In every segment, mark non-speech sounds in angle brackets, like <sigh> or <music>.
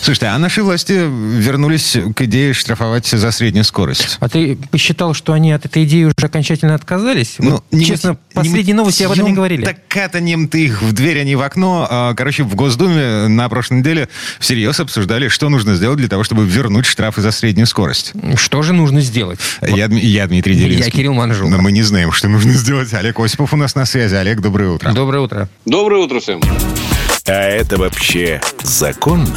Слушайте, а наши власти вернулись к идее штрафовать за среднюю скорость. А ты посчитал, что они от этой идеи уже окончательно отказались? Вот, не честно, мати- последние не новости об этом не говорили. Так катанем ты их в дверь, а не в окно. А, Короче, в Госдуме на прошлой неделе всерьез обсуждали, что нужно сделать для того, чтобы вернуть штрафы за среднюю скорость. Что же нужно сделать? Я, я Дмитрий Делинский. Я Кирилл Манжула. Но мы не знаем, что нужно сделать. Олег Осипов у нас на связи. Олег, доброе утро. Доброе утро. Доброе утро всем. А это вообще законно?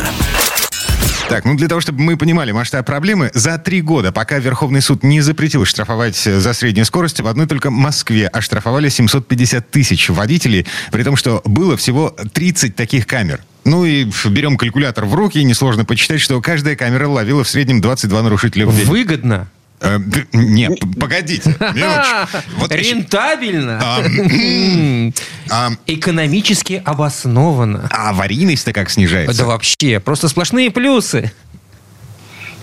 Так, ну для того, чтобы мы понимали масштаб проблемы, за три года, пока Верховный суд не запретил штрафовать э, за среднюю скорость, в одной только Москве оштрафовали 750 тысяч водителей, при том, что было всего 30 таких камер. Ну и берем калькулятор в руки, и несложно почитать, что каждая камера ловила в среднем 22 нарушителя в день. Выгодно. Э, не, погодите. <laughs> Вот Рентабельно. А, а, Экономически обоснованно. а аварийность-то как снижается? Да вообще, просто сплошные плюсы.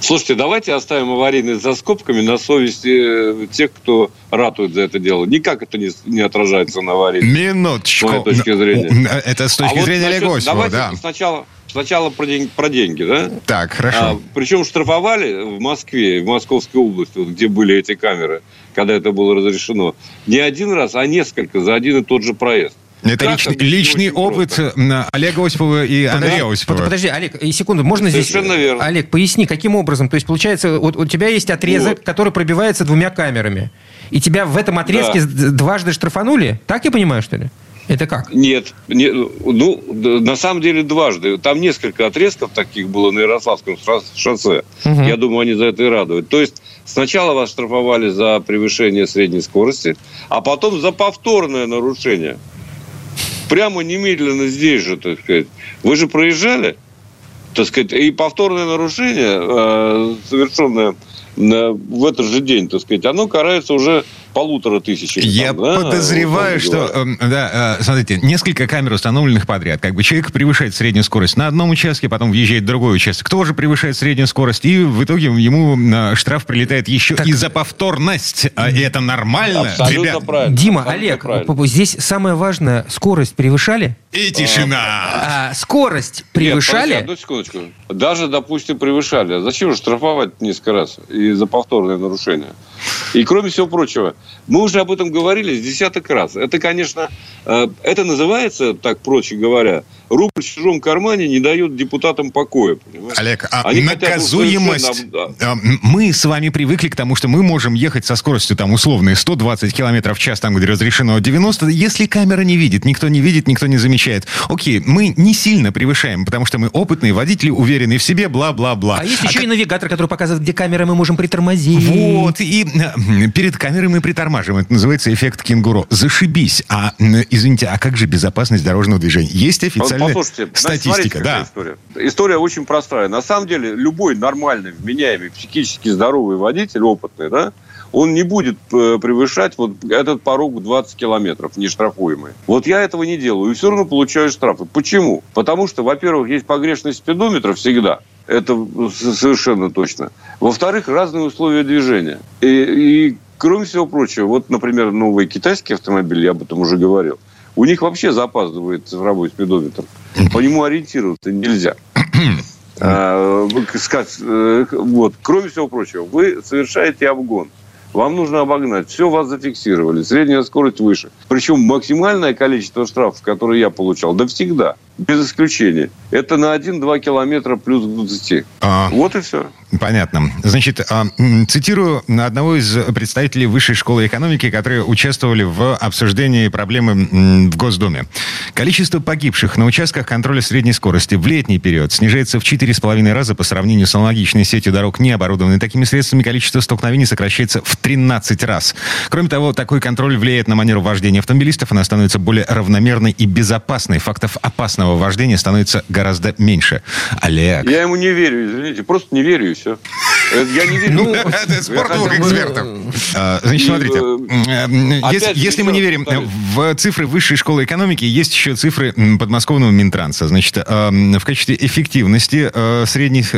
Слушайте, давайте оставим аварийность за скобками на совести э, тех, кто ратует за это дело. Никак это не, не отражается на аварийности. Минуточку. С моей точки зрения. Ну, Это с точки А вот зрения насчет- Олега Осипова, Давайте да. сначала, сначала про, день- про деньги, да? Так, хорошо. А, причем штрафовали в Москве, в Московской области, вот где были эти камеры, когда это было разрешено, не один раз, а несколько за один и тот же проезд. Это личный, личный опыт просто? Олега Осипова и Андрея Под- Осипова. Подожди, Олег, и секунду, можно здесь... Совершенно верно. Олег, поясни, каким образом? То есть, получается, вот у тебя есть отрезок, Вот. который пробивается двумя камерами. И тебя в этом отрезке Да. дважды штрафанули? Так я понимаю, что ли? Это как? Нет, не- ну, на самом деле дважды. Там несколько отрезков таких было на Ярославском шос- шоссе. Мгм. Я думаю, они за это и радуют. То есть сначала вас штрафовали за превышение средней скорости, а потом за повторное нарушение. Прямо немедленно здесь же, так сказать. Вы же проезжали, так сказать, и повторное нарушение, э, совершенное э, в этот же день, так сказать, оно карается уже полутора тысячами. Я там, да, подозреваю, что, эм, да, э, смотрите, несколько камер установленных подряд. Как бы человек превышает среднюю скорость на одном участке, потом въезжает в другой участок, тоже превышает среднюю скорость, и в итоге ему э, штраф прилетает еще и за повторность. А это нормально, Абсолютно ребят? правильно. Дима, Абсолютно Олег, правильно. здесь самое важное, скорость превышали? И тишина. А, скорость превышали? Нет, подожди, одну секундочку. Даже, допустим, превышали. А зачем же штрафовать несколько раз и за повторное нарушение? И кроме всего прочего, мы уже об этом говорили с десяток раз. Это, конечно, э, это называется, так проще говоря, рубль в чужом кармане не дает депутатам покоя. понимаешь? Олег, а Они наказуемость... совершенно, а, Мы с вами привыкли к тому, что мы можем ехать со скоростью там условные 120 километров в час, там, где разрешено 90. Если камера не видит, никто не видит, никто не замечает. Окей, мы не сильно превышаем, потому что мы опытные водители, уверенные в себе, бла-бла-бла. А есть еще и навигатор, который показывает, где камеры мы можем притормозить. Вот, и перед камерой мы притормаживаем. Это называется эффект кенгуру. Зашибись. А, извините, а как же безопасность дорожного движения? Есть Вот официальная Послушайте, значит, статистика, смотрите, да. история. История очень простая. На самом деле, любой нормальный, вменяемый, психически здоровый водитель, опытный, да, он не будет э, превышать вот этот порог 20 километров, нештрафуемый. Вот я этого не делаю, и все равно получаю штрафы. Почему? Потому что, во-первых, есть погрешность спидометра всегда. Это совершенно точно. Во-вторых, разные условия движения. И, и кроме всего прочего, вот, например, новые китайские автомобили, я об этом уже говорил, у них вообще запаздывает цифровой спидометр. По нему ориентироваться нельзя. <clears throat> А, э, Вот. Кроме всего прочего, вы совершаете обгон. Вам нужно обогнать. Все, вас зафиксировали. Средняя скорость выше. Причем максимальное количество штрафов, которые я получал, да всегда, без исключения, это на 1-2 километра плюс к 20. А, Вот и все. Понятно. Значит, а, цитирую одного из представителей Высшей школы экономики, которые участвовали в обсуждении проблемы в Госдуме. Количество погибших на участках контроля средней скорости в летний период снижается в 4,5 раза по сравнению с аналогичной сетью дорог, не оборудованной такими средствами. Количество столкновений сокращается в 13 раз. Кроме того, такой контроль влияет на манеру вождения автомобилистов. Она становится более равномерной и безопасной. Фактов опасного спортивного вождения становится гораздо меньше. Олег. Я ему не верю, извините. Просто не верю, и все. Э, я не верю. Ну, это спорт двух экспертов. А, значит, смотрите. Если мы не верим в цифры высшей школы экономики, есть еще цифры подмосковного Минтранса. Значит, в качестве эффективности средних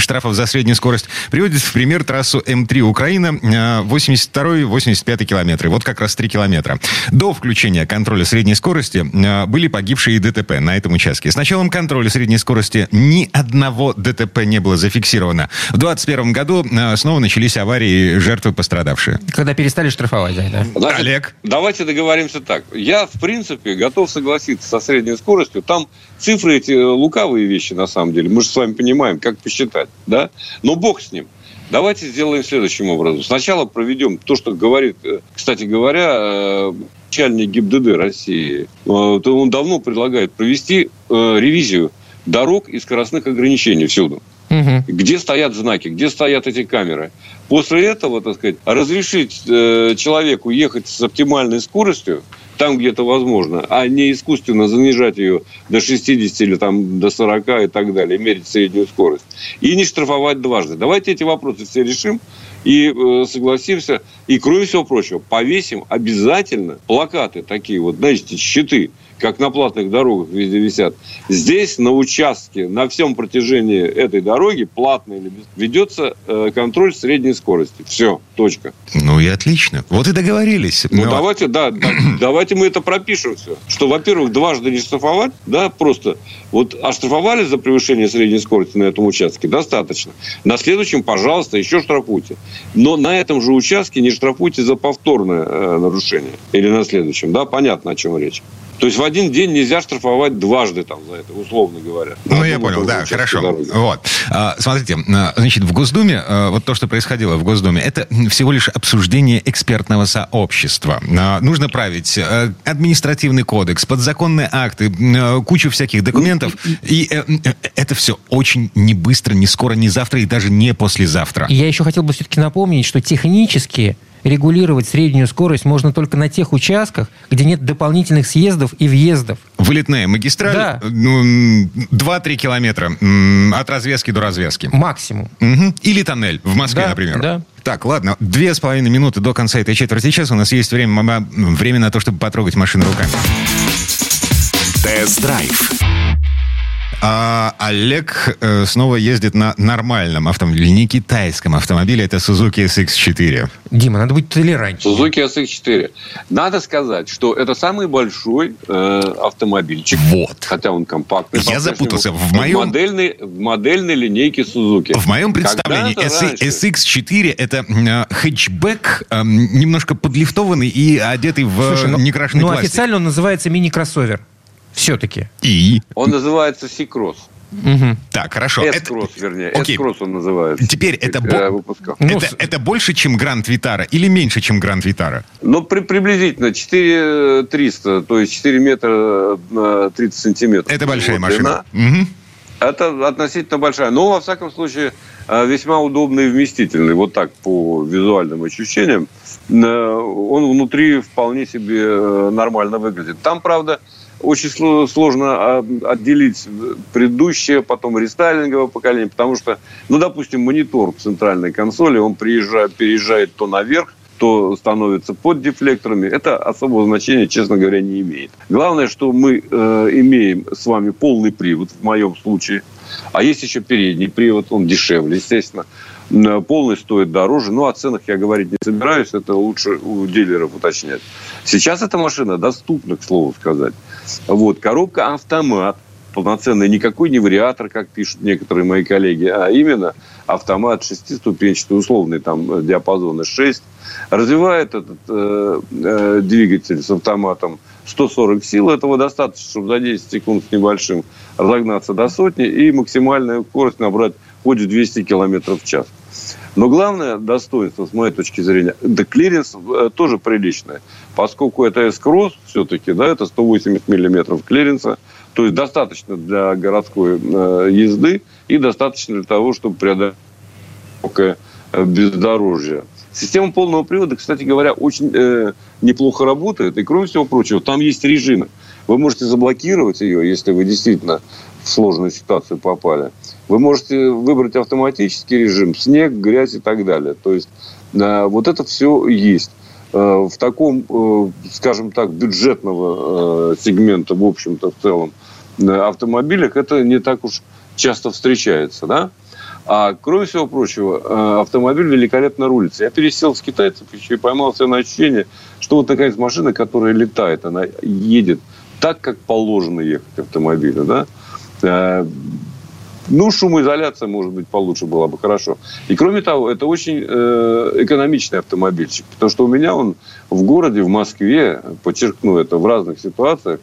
штрафов за среднюю скорость приводит в пример трассу М3 Украина 82-85 километры. Вот как раз 3 километра. До включения контроля средней скорости были погибшие ДТП на этом участке. С началом контроля средней скорости ни одного ДТП не было зафиксировано. В 2021 году снова начались аварии, жертвы пострадавшие. Когда перестали штрафовать, да? Значит, Олег? Давайте договоримся так. Я, в принципе, готов согласиться со средней скоростью. Там цифры эти лукавые вещи, на самом деле. Мы же с вами понимаем, как посчитать, да? Но бог с ним. Давайте сделаем следующим образом. Сначала проведем то, что говорит, э, кстати говоря, э, начальник ГИБДД России. Э, он давно предлагает провести ревизию дорог и скоростных ограничений всюду. Угу. Где стоят знаки, где стоят эти камеры. После этого, так сказать, разрешить человеку ехать с оптимальной скоростью, там, где это возможно, а не искусственно занижать ее до 60 или там, до 40 и так далее, мерить среднюю скорость. И не штрафовать дважды. Давайте эти вопросы все решим и э, согласимся. И, кроме всего прочего, повесим обязательно плакаты такие вот, знаете, щиты – как на платных дорогах везде висят. Здесь на участке, на всем протяжении этой дороги, платной или без, ведется э, контроль средней скорости. Все, точка. Ну и отлично. Вот и договорились. Ну, Но... давайте, да, да, <clears throat> давайте мы это пропишем все. Что, во-первых, дважды не штрафовать, да, просто вот оштрафовали за превышение средней скорости на этом участке, достаточно. На следующем, пожалуйста, еще штрафуйте. Но на этом же участке не штрафуйте за повторное э, нарушение. Или на следующем, да, понятно, о чем речь. То есть в один день нельзя штрафовать дважды там за это, условно говоря. Ну, я понял, да, хорошо. Дороги. Вот. А, смотрите, а, значит, в Госдуме, а, вот то, что происходило в Госдуме, это всего лишь обсуждение экспертного сообщества. Нужно править административный кодекс, подзаконные акты, кучу всяких документов. И э, э, это все очень не быстро, не скоро, не завтра и даже не послезавтра. Я еще хотел бы все-таки напомнить, что технически регулировать среднюю скорость можно только на тех участках, где нет дополнительных съездов и въездов. Вылетная магистраль, да. ну, 2-3 километра от развязки до развязки. Максимум. Угу. Или тоннель в Москве, да, например. Да. Так, ладно, две с половиной минуты до конца этой четверти часа у нас есть время, время на то, чтобы потрогать машину руками. Тест-драйв. А Олег э, снова ездит на нормальном автомобиле, не китайском автомобиле. Это Suzuki SX4. Дима, надо быть толерантнее. Suzuki SX4. Надо сказать, что это самый большой э, автомобильчик. Вот. Хотя он компактный. Я запутался. В моем... В модельной, в модельной линейке Suzuki. В моем представлении SX4 это э, хэтчбэк, э, немножко подлифтованный и одетый в Слушай, ну, некрашенный ну, пластик. официально он называется мини-кроссовер. Все-таки. И? Он называется Сикросс. Угу. Так, хорошо. S-кросс, это... вернее. Окей. S-кросс он называется. Теперь это, бо... ну, это, это больше, чем Гранд Витара или меньше, чем Гранд Витара? Ну, при, приблизительно 4300, то есть 4 метра на 30 сантиметров. Это большая вот, машина. Угу. Это относительно большая. Но, во всяком случае, э, весьма удобный и вместительный. Вот так, по визуальным ощущениям. Э, он внутри вполне себе э, нормально выглядит. Там, правда, очень сложно а, отделить предыдущее, потом рестайлинговое поколение, потому что, ну, допустим, монитор в центральной консоли, он приезжает, переезжает то наверх, то становится под дефлекторами, это особого значения, честно говоря, не имеет. Главное, что мы э, имеем с вами полный привод, в моем случае, а есть еще передний привод, он дешевле, естественно. Полный стоит дороже. Ну, о ценах я говорить не собираюсь, это лучше у дилеров уточнять. Сейчас эта машина доступна, к слову сказать. Вот, коробка автомат, полноценный, никакой не вариатор, как пишут некоторые мои коллеги, а именно автомат шестиступенчатый, условный там диапазон 6. Развивает этот э, э, двигатель с автоматом 140 сил. Этого достаточно, чтобы за 10 секунд с небольшим разогнаться до сотни и максимальную скорость набрать хоть в 200 км в час. Но главное достоинство, с моей точки зрения, да клиренс э, тоже приличное. Поскольку это S-Cross все-таки, да, это 180 миллиметров клиренса, то есть достаточно для городской э, езды и достаточно для того, чтобы преодолеть э, бездорожье. Система полного привода, кстати говоря, очень э, неплохо работает. И, кроме всего прочего, там есть режимы. Вы можете заблокировать ее, если вы действительно в сложную ситуацию попали. Вы можете выбрать автоматический режим, снег, грязь и так далее. То есть э, вот это все есть. Э, в таком, э, скажем так, бюджетного э, сегмента, в общем-то, в целом, автомобилях это не так уж часто встречается, да? А кроме всего прочего, автомобиль великолепно рулится. Я пересел с китайцев еще и поймал себя на ощущение, что вот такая машина, которая летает, она едет так, как положено ехать автомобилю, да? Ну, шумоизоляция, может быть, получше была бы хорошо. И кроме того, это очень э, экономичный автомобильчик. Потому что у меня он в городе, в Москве, подчеркну это, в разных ситуациях,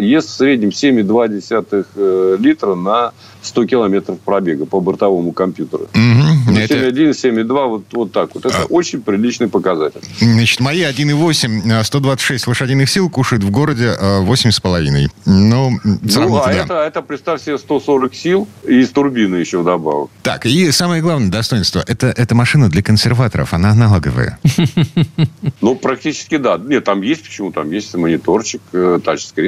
ест в среднем 7,2 э, литра на 100 километров пробега по бортовому компьютеру. Угу. 7,1, 7,2, вот, вот так вот. Это а... очень приличный показатель. Значит, мои 1,8, 126 лошадиных сил кушают в городе 8,5. Ну, ну а это, это, представь себе, 140 сил и с турбины еще вдобавок. Так, и самое главное достоинство. Это, это машина для консерваторов, она аналоговая. Ну, практически да. Нет, там есть почему? Там есть мониторчик, э,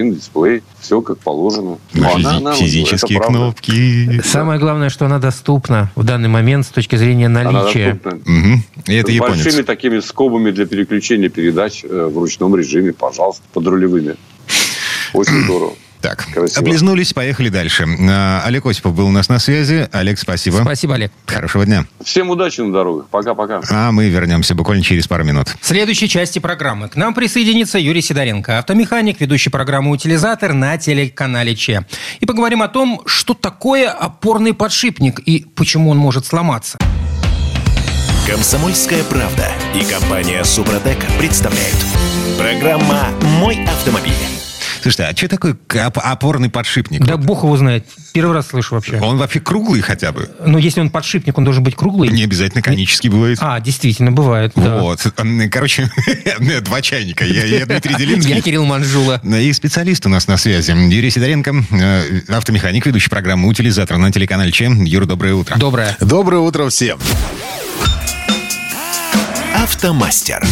тачскрин, дисплей. Все как положено. Физические кнопки. Самое главное, что она доступна в данный момент с точки зрения наличия. Угу. И это С японец. большими такими скобами для переключения передач э, в ручном режиме, пожалуйста, под рулевыми. Очень <clears throat> здорово. Так, Красиво. облизнулись, поехали дальше. А, Олег Осипов был у нас на связи. Олег, спасибо. Спасибо, Олег. Хорошего дня. Всем удачи на дорогах. Пока-пока. А мы вернемся буквально через пару минут. В следующей части программы к нам присоединится Юрий Сидоренко, автомеханик, ведущий программу «Утилизатор» на телеканале Че. И поговорим о том, что такое опорный подшипник и почему он может сломаться. Комсомольская правда и компания «Супротек» представляют. Программа «Мой автомобиль». Слушайте, а что такое опорный подшипник? Да бог его знает. Первый раз слышу вообще. Он вообще круглый хотя бы? Ну, если он подшипник, он должен быть круглый. Не обязательно конический бывает. А, действительно, бывает. Вот. Да. Короче, <laughs> два чайника. Я, я Дмитрий Делинский. Я Кирилл Манжула. И специалист у нас на связи. Юрий Сидоренко, э, автомеханик, ведущий программы «Утилизатор» на телеканале ЧЕМ. Юра, доброе утро. Доброе. Доброе утро всем. Автомастер.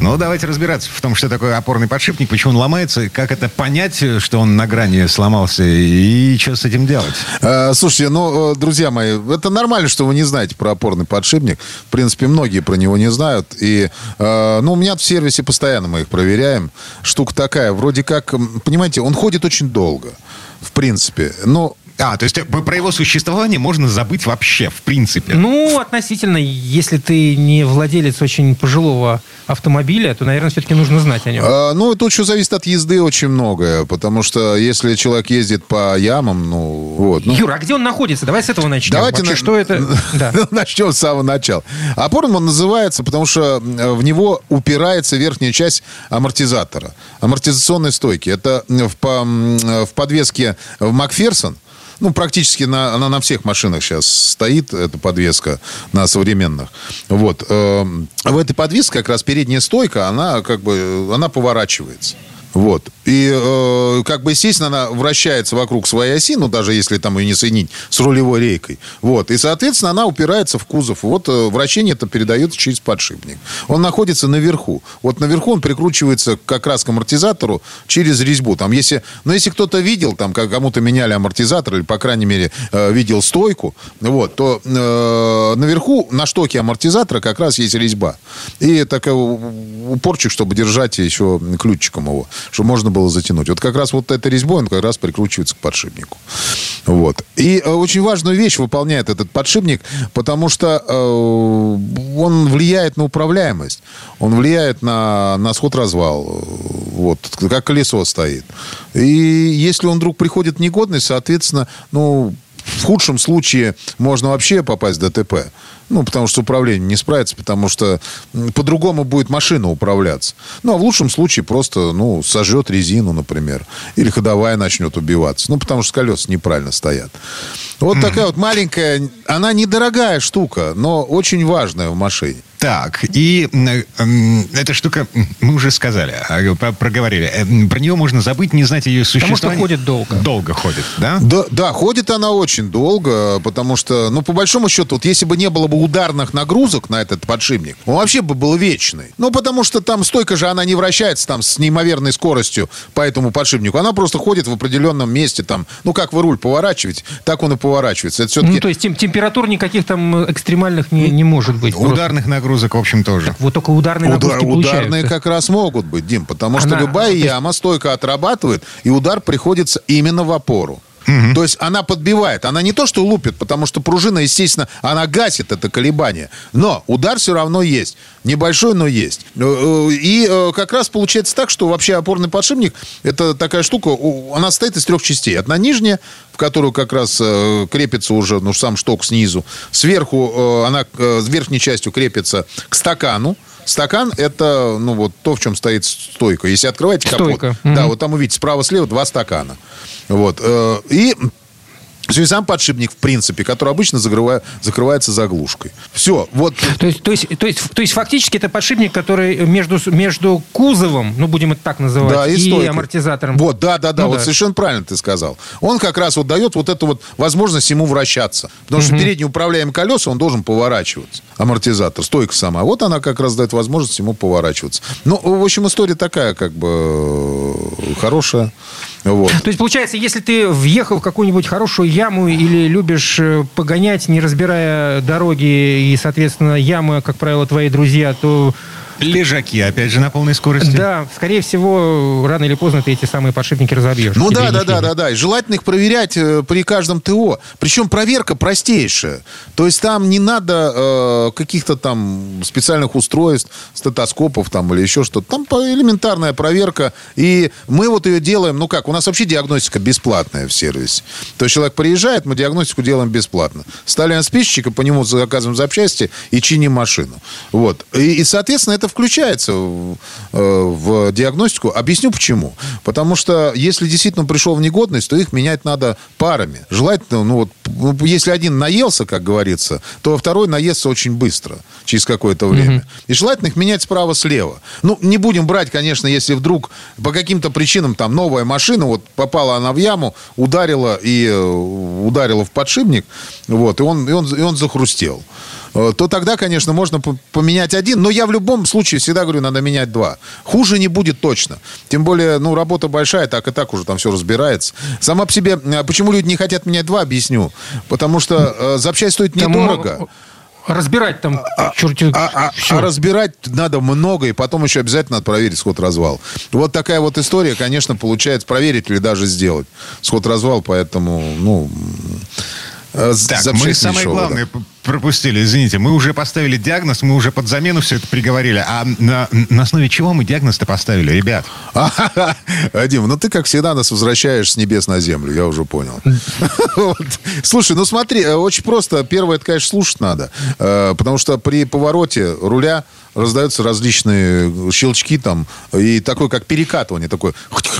Ну, давайте разбираться в том, что такое опорный подшипник, почему он ломается, как это понять, что он на грани сломался, и что с этим делать? А, слушайте, ну, э, друзья мои, это нормально, что вы не знаете про опорный подшипник. В принципе, многие про него не знают. И, э, ну, у меня в сервисе постоянно мы их проверяем. Штука такая, вроде как, понимаете, он ходит очень долго в принципе. Но а, то есть э, про его существование можно забыть вообще, в принципе? Ну, относительно, если ты не владелец очень пожилого автомобиля, то, наверное, все-таки нужно знать о нем. А, ну, тут еще зависит от езды очень многое, потому что если человек ездит по ямам, ну, вот. Ну... Юра, а где он находится? Давай с этого начнем. Давайте Вообще, на... что это? <laughs> Да. начнем с самого начала. Опорным он называется, потому что в него упирается верхняя часть амортизатора, амортизационной стойки. Это в, по... в подвеске в Макферсон, ну, практически на, она на всех машинах сейчас стоит, эта подвеска на современных. Вот. Эм, в этой подвеске как раз передняя стойка, она как бы, она поворачивается. Вот. И, э, как бы, естественно, она вращается вокруг своей оси, ну, даже если там ее не соединить с рулевой рейкой. Вот. И, соответственно, она упирается в кузов. Вот э, вращение это передается через подшипник. Он находится наверху. Вот наверху он прикручивается как раз к амортизатору через резьбу. Там, если, но если кто-то видел, там, как кому-то меняли амортизатор, или, по крайней мере, э, видел стойку, вот, то э, наверху на штоке амортизатора как раз есть резьба. И такой упорчик, чтобы держать еще ключиком его чтобы можно было затянуть. Вот как раз вот эта резьбой, он как раз прикручивается к подшипнику. Вот. И э, очень важную вещь выполняет этот подшипник, потому что э, он влияет на управляемость, он влияет на, на сход-развал, вот, как колесо стоит. И если он вдруг приходит в негодность, соответственно, ну, в худшем случае можно вообще попасть в ДТП. Ну, потому что управление не справится, потому что по-другому будет машина управляться. Ну, а в лучшем случае просто, ну, сожжет резину, например. Или ходовая начнет убиваться. Ну, потому что колеса неправильно стоят. Вот такая <clears throat> вот маленькая, она недорогая штука, но очень важная в машине. Так, и э, э, эта штука, мы уже сказали, э, проговорили. Э, про нее можно забыть, не знать ее существования. Потому что ходит долго. Долго ходит, да? Да, да, ходит она очень долго, потому что, ну, по большому счету, вот если бы не было бы ударных нагрузок на этот подшипник, он вообще бы был вечный. Ну, потому что там стойка же, она не вращается там с неимоверной скоростью по этому подшипнику. Она просто ходит в определенном месте там. Ну, как вы руль поворачиваете, так он и поворачивается. Это все-таки... Ну, то есть тем, температур никаких там экстремальных не, не может быть. Ударных просто. Нагрузок, в общем, тоже. Вот только ударные Удар, нагрузки Ударные как раз могут быть, Дим, потому Она... что любая яма стойка отрабатывает, и удар приходится именно в опору. Угу. То есть она подбивает. Она не то, что лупит, потому что пружина, естественно, она гасит это колебание. Но удар все равно есть. Небольшой, но есть. Э, э, и э, как раз получается так, что вообще опорный подшипник, это такая штука, она состоит из трех частей. Одна нижняя, в которую как раз крепится уже ну, сам шток снизу. Сверху она с верхней частью крепится к стакану. Стакан – это ну, вот то, в чем стоит стойка. Если открываете капот, стойка. да, угу. вот там увидите справа-слева два стакана. Вот. И все, и сам подшипник, в принципе, который обычно закрывая, закрывается заглушкой. Все, вот. То есть, то, есть, то, есть, то есть фактически это подшипник, который между, между кузовом, ну, будем это так называть, да, и, и амортизатором. Вот, да, да, да, ну, вот да. совершенно правильно ты сказал. Он как раз вот дает вот эту вот возможность ему вращаться. Потому что передний управляемый колеса, он должен поворачиваться. Амортизатор, стойка сама. Вот она как раз дает возможность ему поворачиваться. Ну, в общем, история такая, как бы, хорошая. Вот. То есть, получается, если ты въехал в какую-нибудь хорошую яму или любишь э, погонять, не разбирая дороги, и, соответственно, ямы, как правило, твои друзья, то Лежаки, опять же, на полной скорости. Да, скорее всего, рано или поздно ты эти самые подшипники разобьешь. Ну да, да, да, да, да. И желательно их проверять э, при каждом ТО. Причем проверка простейшая. То есть там не надо э, каких-то там специальных устройств, стетоскопов там или еще что-то. Там элементарная проверка. И мы вот ее делаем, ну как, у нас вообще диагностика бесплатная в сервисе. То есть человек приезжает, мы диагностику делаем бесплатно. Ставим спичечек, по нему заказываем запчасти и чиним машину. Вот. И, и соответственно, это включается в, э, в диагностику. Объясню почему. Потому что если действительно пришел в негодность, то их менять надо парами. Желательно, ну вот, ну, если один наелся, как говорится, то второй наестся очень быстро, через какое-то время. Угу. И желательно их менять справа-слева. Ну, не будем брать, конечно, если вдруг по каким-то причинам там новая машина, вот попала она в яму, ударила и э, ударила в подшипник, вот, и он, и он, и он захрустел. Э, то тогда, конечно, можно поменять один. Но я в любом случае всегда говорю, надо менять два. Хуже не будет точно. Тем более, ну, работа большая, так и так уже там все разбирается. Сама по себе, э, почему люди не хотят менять два, объясню. Потому что э, запчасть стоит недорого. Разбирать там а, черти... а, а, а разбирать надо много, и потом еще обязательно надо проверить сход-развал. Вот такая вот история, конечно, получается проверить или даже сделать сход-развал, поэтому, ну... Так, мы самое главное да. Пропустили, извините. Мы уже поставили диагноз, мы уже под замену все это приговорили. А на, на основе чего мы диагноз-то поставили, ребят? <laughs> Дим, ну ты, как всегда, нас возвращаешь с небес на землю, я уже понял. <laughs> Слушай, ну смотри, э, очень просто. Первое, это, конечно, слушать надо. Э, потому что при повороте руля раздаются различные щелчки там, и такой, как перекатывание, такое.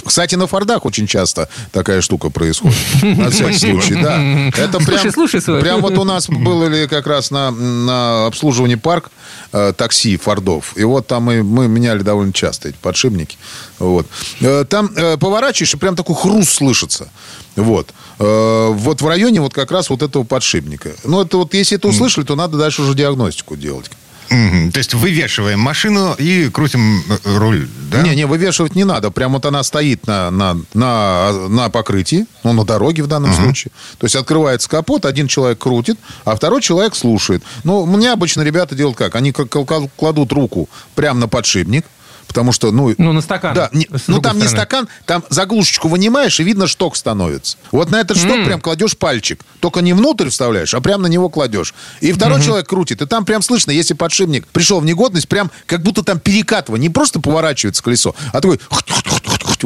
Кстати, на Фордах очень часто такая штука происходит. На всякий случай, да. Это прям, слушай, слушай. прям вот у нас был или как раз на, на обслуживании парк э, такси Фордов. И вот там мы, мы меняли довольно часто эти подшипники. Вот. Э, там э, поворачиваешь, и прям такой хруст слышится. Вот. Э, вот в районе вот как раз вот этого подшипника. Ну, это вот, если это услышали, то надо дальше уже диагностику делать. Угу. То есть вывешиваем машину и крутим э, руль, да? Не, не, вывешивать не надо. Прям вот она стоит на, на, на, на покрытии, ну, на дороге в данном угу. случае. То есть открывается капот, один человек крутит, а второй человек слушает. Ну, у меня обычно ребята делают как? Они кладут руку прямо на подшипник, Потому что, ну... Ну, на стакан. Да, не, ну, там стороны. не стакан, там заглушечку вынимаешь, и видно, шток становится. Вот на этот шток mm. прям кладешь пальчик. Только не внутрь вставляешь, а прям на него кладешь. И второй mm-hmm. человек крутит, и там прям слышно, если подшипник пришел в негодность, прям как будто там перекатывание. Не просто поворачивается колесо, а такой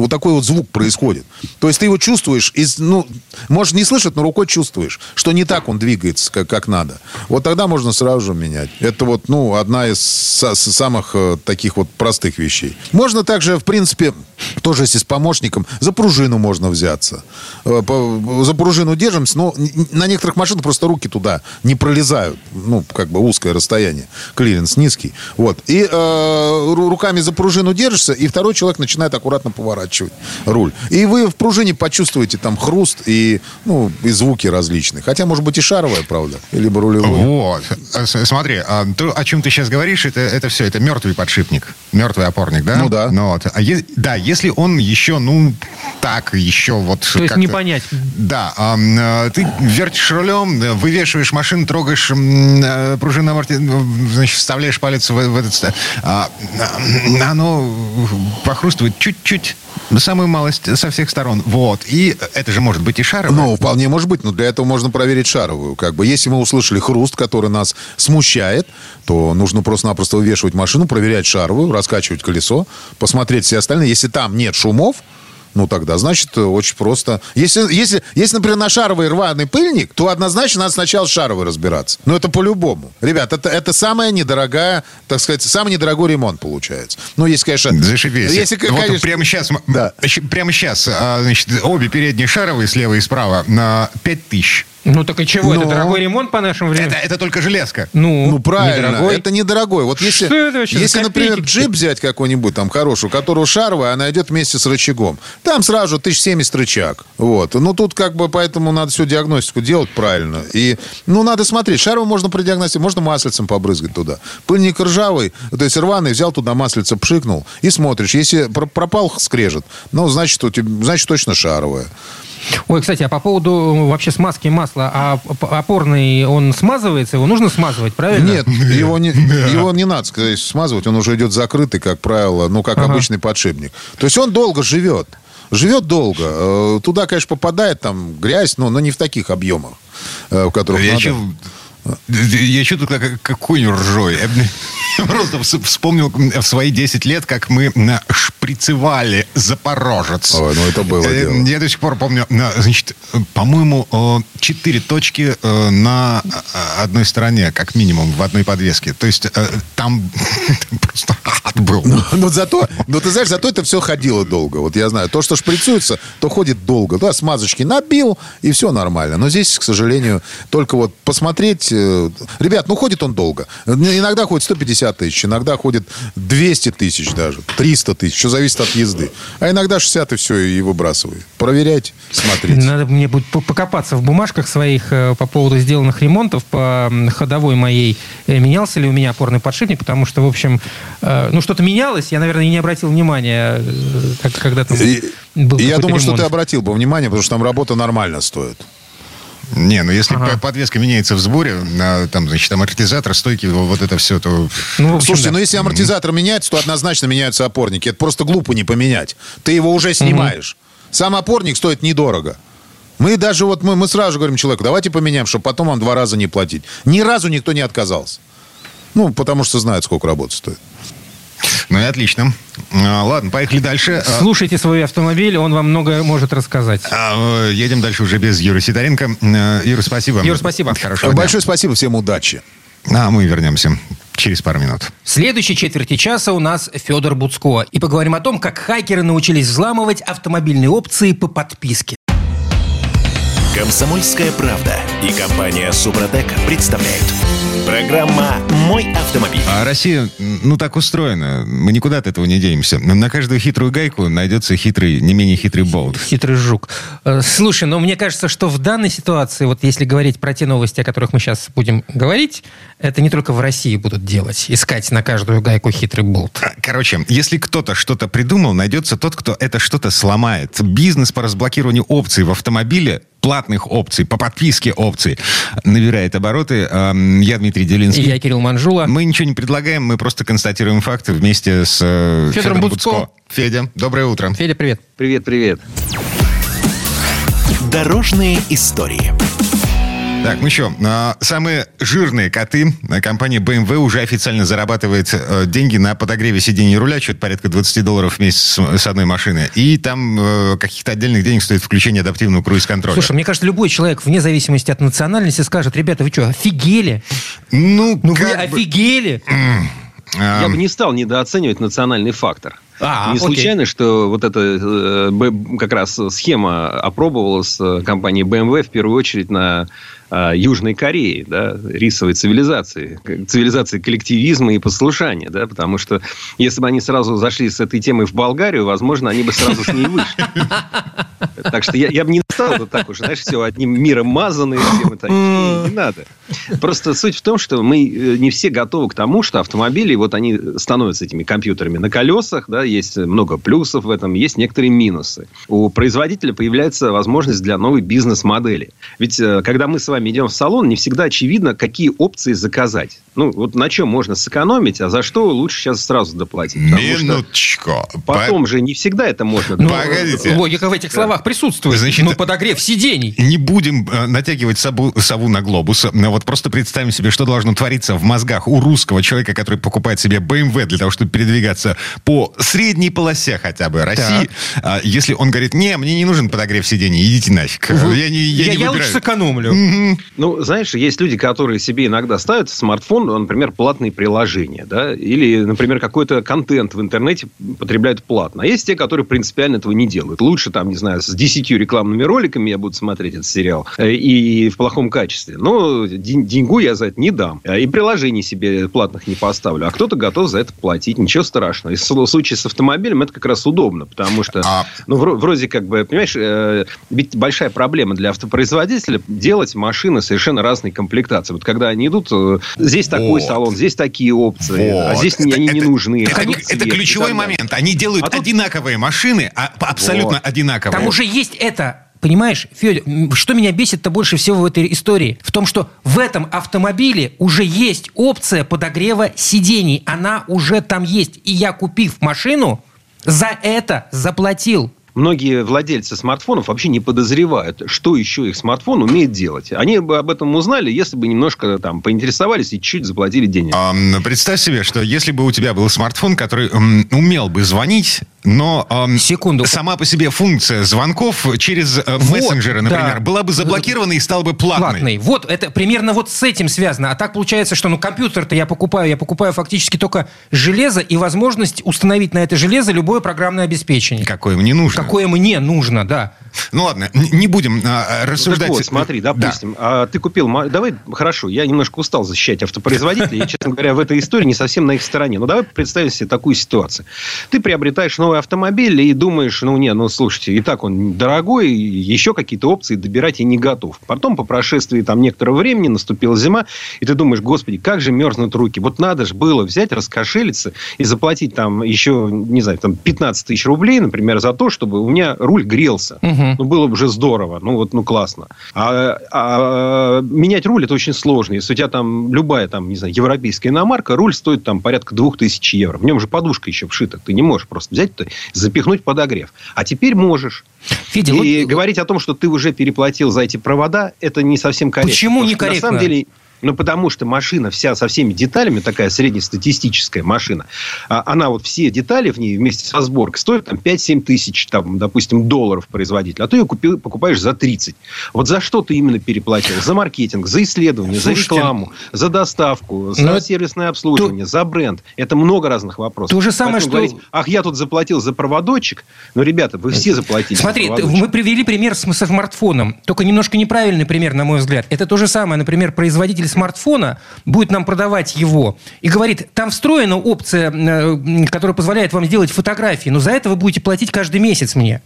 вот такой вот звук происходит. То есть ты его чувствуешь, из, ну, можешь не слышать, но рукой чувствуешь, что не так он двигается, как, как надо. Вот тогда можно сразу же менять. Это вот, ну, одна из самых э, таких вот простых вещей. Можно также, в принципе, Тоже если с помощником, за пружину можно взяться. Э, За пружину держимся, но на некоторых машинах просто руки туда не пролезают. Ну, как бы узкое расстояние. Клиренс низкий. Вот. И э, ру- руками за пружину держишься, и второй человек начинает аккуратно поворачивать руль. И вы в пружине почувствуете там хруст и, ну, и звуки различные. Хотя, может быть, и шаровая, правда, либо рулевой. Вот. А, с- Смотри, а, то, о чем ты сейчас говоришь, это, это все, это мертвый подшипник, мертвый опорник, да? Ну да. Ну, вот. А е- да, если он еще, ну, так, еще вот... То есть не понять. Да, а, а, ты вертишь рулем, э, вывешиваешь машину, трогаешь м, э, пружину аморти... ну, значит, вставляешь палец в, в этот... а, а, оно похрустывает чуть-чуть, самую малость, со всех сторон. Вот. И это же может быть и шаровое. Ну, вполне может быть, но для этого можно проверить шаровую. Как бы, если мы услышали хруст, который нас смущает, то нужно просто-напросто вывешивать машину, проверять шаровую, раскачивать колесо, посмотреть все остальные. Если там нет шумов, ну, тогда, значит, очень просто. Если, если, если, например, на шаровый рваный пыльник, то однозначно надо сначала с шаровой разбираться. Но это по-любому. Ребят, это, это самая недорогая, так сказать, самый недорогой ремонт получается. Ну, если, конечно... Зашибись. Если, вот конечно, прямо сейчас, Да. прямо сейчас, а, значит, обе передние шаровые, слева и справа, на 5 тысяч. Ну так и чего? Это Ну. дорогой ремонт по нашим временам? Это, это только железка. Ну, Ну, правильно. недорогой. Это недорогой. Вот если, это если например, джип взять какой-нибудь там хороший, у которого шаровая, она идет вместе с рычагом. Там сразу же 1070 рычаг. Вот. Ну, тут как бы поэтому надо всю диагностику делать правильно. И, ну, надо смотреть. Шаровую можно продиагностировать, можно маслицем побрызгать туда. Пыльник ржавый, то есть рваный, взял туда маслице, пшикнул и смотришь. Если про- пропал скрежет, ну, значит, у тебя, значит, точно шаровая. Ой, кстати, а по поводу э, вообще смазки масла, а опорный, он смазывается? Его нужно смазывать, правильно? Нет, его не, его не надо сказать, смазывать, он уже идет закрытый, как правило, ну, как Ага. обычный подшипник. То есть он долго живет. Живет долго. Э, Туда, конечно, попадает там грязь, но, но не в таких объемах, э, в которых Я надо. чё- я тут как, как конь ржой. Просто вс- вспомнил в свои 10 лет, как мы шприцевали Запорожец. Ой, ну это было Э, дело. Я до сих пор помню, на, значит, э, по-моему, э, четыре точки э, на э, одной стороне, как минимум, в одной подвеске. То есть э, там <laughs> просто ад был. Но зато, но ты знаешь, зато это все ходило долго. Вот я знаю, то, что шприцуется, то ходит долго. Да, смазочки набил, и все нормально. Но здесь, к сожалению, только вот посмотреть... э, Ребят, ну ходит он долго. Иногда ходит 150 тысяч, иногда ходит 200 тысяч даже, 300 тысяч. Все зависит от езды. А иногда 60 и все, и выбрасывай. Проверять, смотреть. Надо мне будет по- покопаться в бумажках своих э, по поводу сделанных ремонтов по ходовой моей. Э, Менялся ли у меня опорный подшипник, потому что, в общем, э, ну что-то менялось, я, наверное, не обратил внимания, когда там был я думаю, что ремонт. ты обратил бы внимание, потому что там работа нормально стоит. Не, ну если Ага. подвеска меняется в сборе, а, там, значит, амортизатор, стойки, вот это все, то... Ну, общем, Слушайте, да. ну если амортизатор меняется, то однозначно меняются опорники. Это просто глупо не поменять. Ты его уже снимаешь. Сам опорник стоит недорого. Мы даже вот, мы, мы сразу же говорим человеку, давайте поменяем, чтобы потом вам два раза не платить. Ни разу никто не отказался. Ну, потому что знают, сколько работы стоит. Ну и отлично. А, ладно, поехали дальше. А, Слушайте свой автомобиль, он вам много может рассказать. а, едем дальше уже без Юры Сидоренко. Юра, спасибо. Юр, спасибо. <laughs> Хорошего дня. Большое спасибо, всем удачи. А мы вернемся через пару минут. В следующей четверти часа у нас Федор Буцко. И поговорим о том, как хакеры научились взламывать автомобильные опции по подписке. Комсомольская правда и компания Супротек представляют. Программа «Мой автомобиль». А Россия, ну, так устроена. Мы никуда от этого не денемся. На каждую хитрую гайку найдется хитрый, не менее хитрый болт. Хитрый жук. Э, Слушай, ну мне кажется, что в данной ситуации, вот если говорить про те новости, о которых мы сейчас будем говорить, это не только в России будут делать, искать на каждую гайку хитрый болт. А, Короче, если кто-то что-то придумал, найдется тот, кто это что-то сломает. Бизнес по разблокированию опций в автомобиле платных опций, по подписке опций, набирает обороты. Эм, Я Дмитрий Делинский. И я Кирилл Манжула. Мы ничего не предлагаем, мы просто констатируем факты вместе с э, Федором Федором Буцко. Буцко. Федя, доброе утро. Федя, привет. Привет, привет. Дорожные истории. Так, ну что, а, самые жирные коты. А, Компания BMW уже официально зарабатывает э, деньги на подогреве сидений руля, что-то порядка 20 долларов в месяц с, одной машины. И там э, каких-то отдельных денег стоит включение адаптивного круиз-контроля. Слушай, мне кажется, любой человек, вне зависимости от национальности, скажет, ребята, вы что, офигели? ну, Ну вы бы- офигели? Я бы не стал недооценивать национальный фактор. А, не окей. случайно, что вот эта э, как раз схема опробовалась компанией BMW в первую очередь на Южной Корее, да, рисовой цивилизации, цивилизации коллективизма и послушания, да, потому что если бы они сразу зашли с этой темой в Болгарию, возможно, они бы сразу с ней вышли. Так что я, я бы не стал вот так уж, знаешь, все одним миром мазаны, все мы такие, не надо. Просто суть в том, что мы э, не все готовы к тому, что автомобили, вот они становятся этими компьютерами на колесах, да, есть много плюсов в этом, есть некоторые минусы. У производителя появляется возможность для новой бизнес-модели. Ведь э, когда мы с вами идем в салон, не всегда очевидно, какие опции заказать. Ну, вот на чем можно сэкономить, а за что лучше сейчас сразу доплатить. Минуточку. потом же не всегда это можно Ну. Погодите. Логика в этих словах присутствует. Значит, ну, подогрев сидений. Не будем э, натягивать сову, сову на глобус. Но вот просто представим себе, что должно твориться в мозгах у русского человека, который покупает себе BMW для того, чтобы передвигаться по средней полосе хотя бы России. А, если он говорит, не, мне не нужен подогрев сидений, идите нафиг. Я не, я Я, не я лучше выбираю. Ну, знаешь, есть люди, которые себе иногда ставят в смартфон, например, платные приложения, да, или, например, какой-то контент в интернете потребляют платно. А есть те, которые принципиально этого не делают. Лучше, там, не знаю, с 10 рекламными роликами я буду смотреть этот сериал, э, и в плохом качестве. Но день- деньгу я за это не дам. Э, И приложений себе платных не поставлю. А кто-то готов за это платить. Ничего страшного. И в случае с автомобилем это как раз удобно, потому что А- ну, вро- вроде как бы, понимаешь, э, ведь большая проблема для автопроизводителя делать машины совершенно разной комплектации. Вот когда они идут, э, здесь такой Вот. салон, здесь такие опции, а Вот. здесь не- Это- они не это- нужны. Это, Они это цвет и ключевой момент. Они делают А тут- одинаковые машины, а абсолютно Вот. одинаковые. Там уже есть это. Понимаешь, Федя, что меня бесит-то больше всего в этой истории? В том, что в этом автомобиле уже есть опция подогрева сидений. Она уже там есть. И я, купив машину, за это заплатил. Многие владельцы смартфонов вообще не подозревают, что еще их смартфон умеет делать. Они бы об этом узнали, если бы немножко там поинтересовались и чуть заплатили денег. Ам, представь себе, что если бы у тебя был смартфон, который умел бы звонить, но ам, Секунду. сама по себе функция звонков через э, Вот, мессенджеры, например, да. была бы заблокирована и стала бы платной. Платный. Вот, это примерно вот с этим связано. А так получается, что ну компьютер-то я покупаю, я покупаю фактически только железо и возможность установить на это железо любое программное обеспечение. Какое мне нужно. Какое мне нужно, да. Ну ладно, не будем а, так рассуждать. вот, смотри, Да. допустим, а ты купил... Давай, хорошо, я немножко устал защищать автопроизводителей. Я, честно говоря, в этой истории не совсем на их стороне. Но давай представим себе такую ситуацию. Ты приобретаешь новый автомобиль и думаешь, ну, не, ну, слушайте, и так он дорогой, еще какие-то опции добирать я не готов. Потом, по прошествии там некоторого времени, наступила зима, и ты думаешь, господи, как же мерзнут руки. Вот надо же было взять, раскошелиться и заплатить там еще, не знаю, там 15 тысяч рублей, например, за то, чтобы у меня руль грелся. Мгм. Ну, было бы уже здорово. Ну, вот, ну, классно. А, а менять руль это очень сложно. Если у тебя там любая, там, не знаю, европейская иномарка, руль стоит там порядка 2000 евро. В нем же подушка еще вшита. Ты не можешь просто взять, это, запихнуть подогрев. А теперь можешь. Федя, И вот- говорить о том, что ты уже переплатил за эти провода, это не совсем корректно. Почему Потому что некорректно? На самом деле, ну, потому что машина вся со всеми деталями, такая среднестатистическая машина, а, она вот все детали в ней вместе со сборкой стоит там 5-7 тысяч, там, допустим, долларов производитель, а ты ее купил, покупаешь за 30. Вот за что ты именно переплатил? За маркетинг, за исследование, Слушайте, за рекламу, за доставку, за ну, это- сервисное обслуживание, за бренд. Это много разных вопросов. То же самое, Поэтому что- говорить, ах, я тут заплатил за проводочек. Ну, ребята, вы все заплатили. за Смотри, проводочек. мы привели пример с, смартфоном, только немножко неправильный пример, на мой взгляд. Это то же самое, например, производитель смартфона будет нам продавать его и говорит, там встроена опция, э, которая позволяет вам сделать фотографии, но за это вы будете платить каждый месяц мне.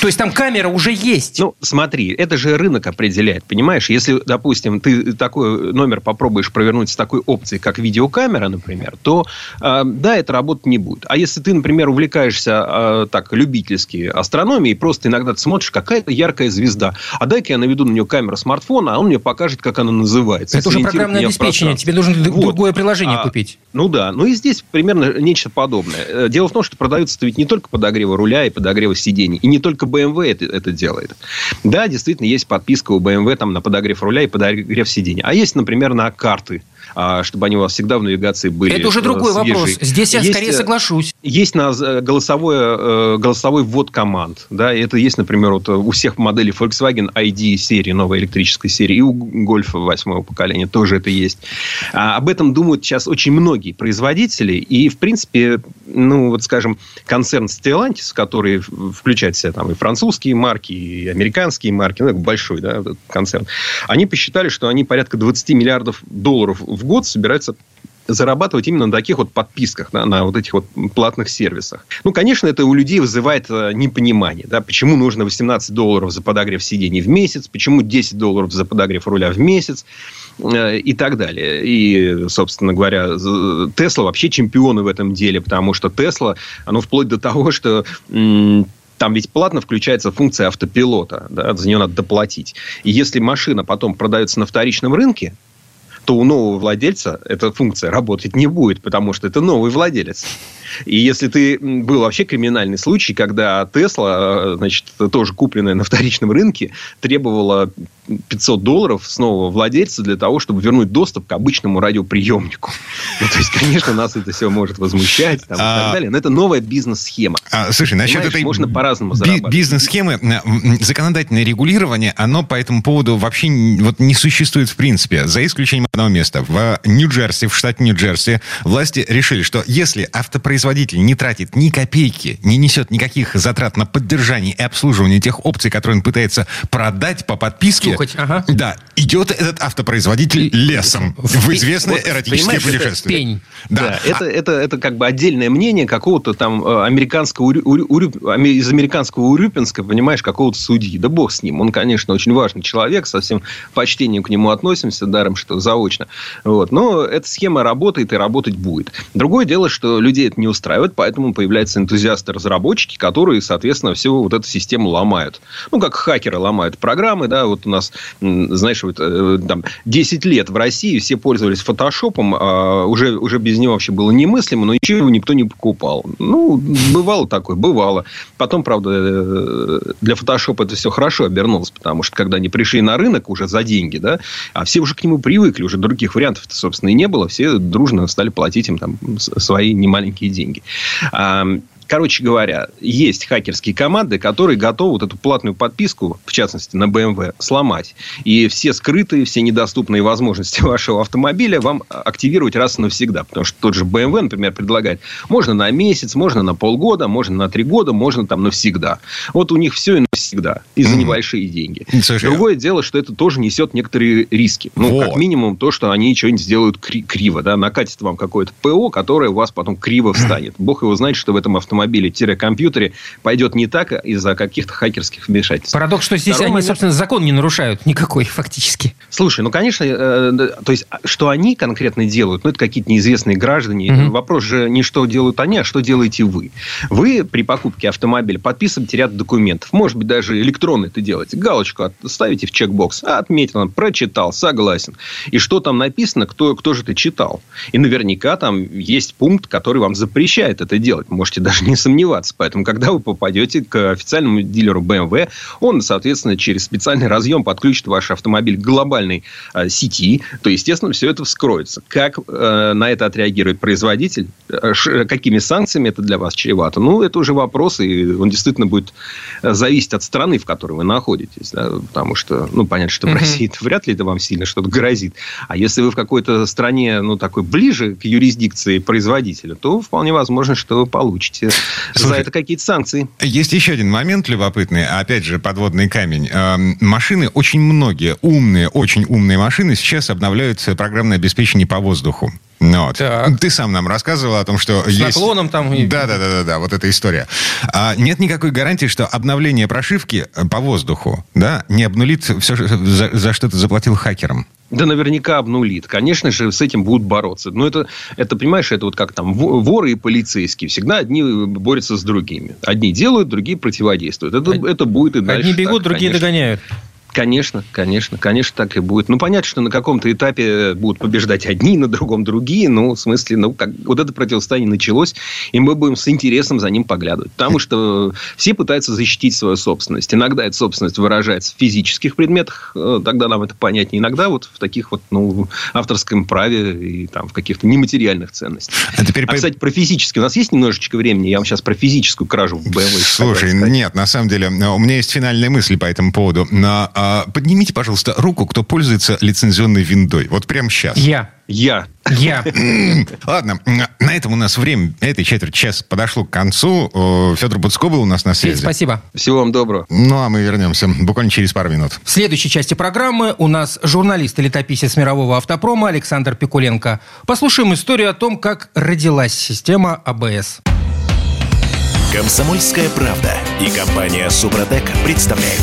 То есть там камера уже есть. Ну, смотри, это же рынок определяет, понимаешь? Если, допустим, ты такой номер попробуешь провернуть с такой опцией, как видеокамера, например, то, э, да, это работать не будет. А если ты, например, увлекаешься э, так любительски астрономией, просто иногда ты смотришь, какая-то яркая звезда, а дай-ка я наведу на нее камеру смартфона, а он мне покажет, как она называется. это уже программное обеспечение. Тебе нужно Вот. другое приложение А, купить. Ну да, ну и здесь примерно нечто подобное. Э, Дело в том, что продаются ведь не только подогревы руля и подогревы сидений, и не только BMW это, это делает. Да, действительно, есть подписка у BMW там, на подогрев руля и подогрев сидений. А есть, например, на карты. А, чтобы они у вас всегда в навигации были Это уже другой свежие. вопрос. Здесь я есть, скорее соглашусь. Есть на голосовое, голосовой ввод команд. Да, и это есть, например, вот у всех моделей Volkswagen ID серии, новой электрической серии, и у Гольфа восьмого поколения тоже это есть. А, об этом думают сейчас очень многие производители, и, в принципе, ну, вот, скажем, концерн Stellantis, который включает в себя там и французские марки, и американские марки, ну, большой, да, концерн, они посчитали, что они порядка 20 миллиардов долларов в год собираются зарабатывать именно на таких вот подписках, да, на вот этих вот платных сервисах. Ну, конечно, это у людей вызывает э, непонимание. Да, почему нужно 18 долларов за подогрев сидений в месяц, почему 10 долларов за подогрев руля в месяц э, и так далее. И, собственно говоря, Тесла вообще чемпионы в этом деле, потому что Тесла, оно вплоть до того, что там ведь платно включается функция автопилота, да, за нее надо доплатить. И если машина потом продается на вторичном рынке, то у нового владельца эта функция работать не будет, потому что это новый владелец. И если ты был вообще криминальный случай, когда Тесла, значит, тоже купленная на вторичном рынке, требовала 500 долларов с нового владельца для того, чтобы вернуть доступ к обычному радиоприемнику. Ну, то есть, конечно, нас это все может возмущать там, а... и так далее. Но это новая бизнес-схема. А, слушай, насчет Понимаешь, этой можно по-разному зарабатывать. Бизнес-схемы, законодательное регулирование, оно по этому поводу вообще вот не существует в принципе, за исключением одного места. В Нью-Джерси, в штате Нью-Джерси, власти решили, что если автопроизводитель не тратит ни копейки, не несет никаких затрат на поддержание и обслуживание тех опций, которые он пытается продать по подписке, Слухать, ага. да, идет этот автопроизводитель лесом в, в известное вот, эротическое путешествие. Это пень. Да. да это, это, это как бы отдельное мнение какого-то там э, американского, урю, урю, из американского Урюпинска, понимаешь, какого-то судьи. Да бог с ним. Он, конечно, очень важный человек, со всем почтением к нему относимся, даром, что заочно. Вот. Но эта схема работает и работать будет. Другое дело, что людей это не устраивает, поэтому появляются энтузиасты-разработчики, которые, соответственно, всю вот эту систему ломают. Ну, как хакеры ломают программы, да, вот у нас, знаешь, вот, э, там, 10 лет в России все пользовались фотошопом, а уже, уже без него вообще было немыслимо, но ничего его никто не покупал. Ну, бывало такое, бывало. Потом, правда, э, для фотошопа это все хорошо обернулось, потому что когда они пришли на рынок уже за деньги, да, а все уже к нему привыкли, уже других вариантов-то, собственно, и не было, все дружно стали платить им там свои немаленькие деньги. amazing. Um, Короче говоря, есть хакерские команды, которые готовы вот эту платную подписку, в частности, на BMW, сломать. И все скрытые, все недоступные возможности <laughs> вашего автомобиля вам активировать раз и навсегда. Потому что тот же BMW, например, предлагает, можно на месяц, можно на полгода, можно на три года, можно там навсегда. Вот у них все и навсегда. И за небольшие деньги. Слушай, Другое дело, что это тоже несет некоторые риски. Ну, вот. как минимум, то, что они что-нибудь сделают кри- криво. Да? Накатит вам какое-то ПО, которое у вас потом криво встанет. Бог его знает, что в этом автомобиле автомобиле-компьютере пойдет не так из-за каких-то хакерских вмешательств. Парадокс, что здесь Второй они, момент... собственно, закон не нарушают никакой фактически. Слушай, ну, конечно, э, то есть, а, что они конкретно делают, ну, это какие-то неизвестные граждане. Угу. Вопрос же не что делают они, а что делаете вы. Вы при покупке автомобиля подписываете ряд документов. Может быть, даже электронно это делаете. Галочку ставите в чекбокс. Отметил, прочитал, согласен. И что там написано, кто, кто же это читал. И наверняка там есть пункт, который вам запрещает это делать. Можете даже не сомневаться. Поэтому, когда вы попадете к официальному дилеру BMW, он, соответственно, через специальный разъем подключит ваш автомобиль к глобальной э, сети, то, естественно, все это вскроется. Как э, на это отреагирует производитель? Э, ш, какими санкциями это для вас чревато? Ну, это уже вопрос, и он действительно будет э, зависеть от страны, в которой вы находитесь. Да? Потому что, ну, понятно, что в России вряд ли это вам сильно что-то грозит. А если вы в какой-то стране, ну, такой ближе к юрисдикции производителя, то вполне возможно, что вы получите Слушай, за это какие-то санкции. Есть еще один момент любопытный, опять же, подводный камень. Эм, машины, очень многие умные, очень умные машины сейчас обновляют программное обеспечение по воздуху. Ну, вот. Так. Ты сам нам рассказывал о том, что С есть... наклоном там... Да, да, да, да, да, вот эта история. А нет никакой гарантии, что обновление прошивки по воздуху, да, не обнулит все, за, за что ты заплатил хакерам. Да наверняка обнулит. Конечно же, с этим будут бороться. Но это, это, понимаешь, это вот как там воры и полицейские. Всегда одни борются с другими. Одни делают, другие противодействуют. Это, это будет и дальше. Одни бегут, так, другие конечно. догоняют. Конечно, конечно, конечно, так и будет. Ну, понятно, что на каком-то этапе будут побеждать одни, на другом другие. Ну, в смысле, ну, как, вот это противостояние началось, и мы будем с интересом за ним поглядывать. Потому <laughs> что все пытаются защитить свою собственность. Иногда эта собственность выражается в физических предметах, э, тогда нам это понятнее. Иногда вот в таких вот, ну, авторском праве и там в каких-то нематериальных ценностях. А, теперь... а кстати, про физические. У нас есть немножечко времени? Я вам сейчас про физическую кражу в BMW. Слушай, нет, на самом деле, у меня есть финальная мысль по этому поводу. Но, а, поднимите, пожалуйста, руку, кто пользуется лицензионной виндой. Вот прямо сейчас. Я. Я. Я. Ладно, на этом у нас время этой четверть час подошло к концу. Федор Буцко был у нас на связи. спасибо. Всего вам доброго. Ну, а мы вернемся буквально через пару минут. В следующей части программы у нас журналист и летописец мирового автопрома Александр Пикуленко. Послушаем историю о том, как родилась система АБС. Комсомольская правда и компания Супротек представляют.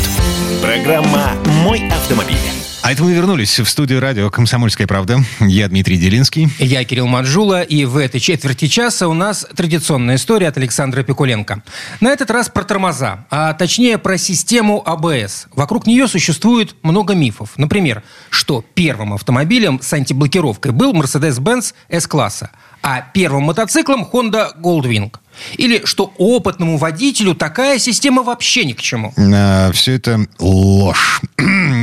Программа «Мой автомобиль». А это мы вернулись в студию радио «Комсомольская правда». Я Дмитрий Делинский. Я Кирилл Манжула. И в этой четверти часа у нас традиционная история от Александра Пикуленко. На этот раз про тормоза, а точнее про систему АБС. Вокруг нее существует много мифов. Например, что первым автомобилем с антиблокировкой был Mercedes-Benz S-класса, а первым мотоциклом Honda Goldwing – или что опытному водителю такая система вообще ни к чему? А, все это ложь. <clears throat>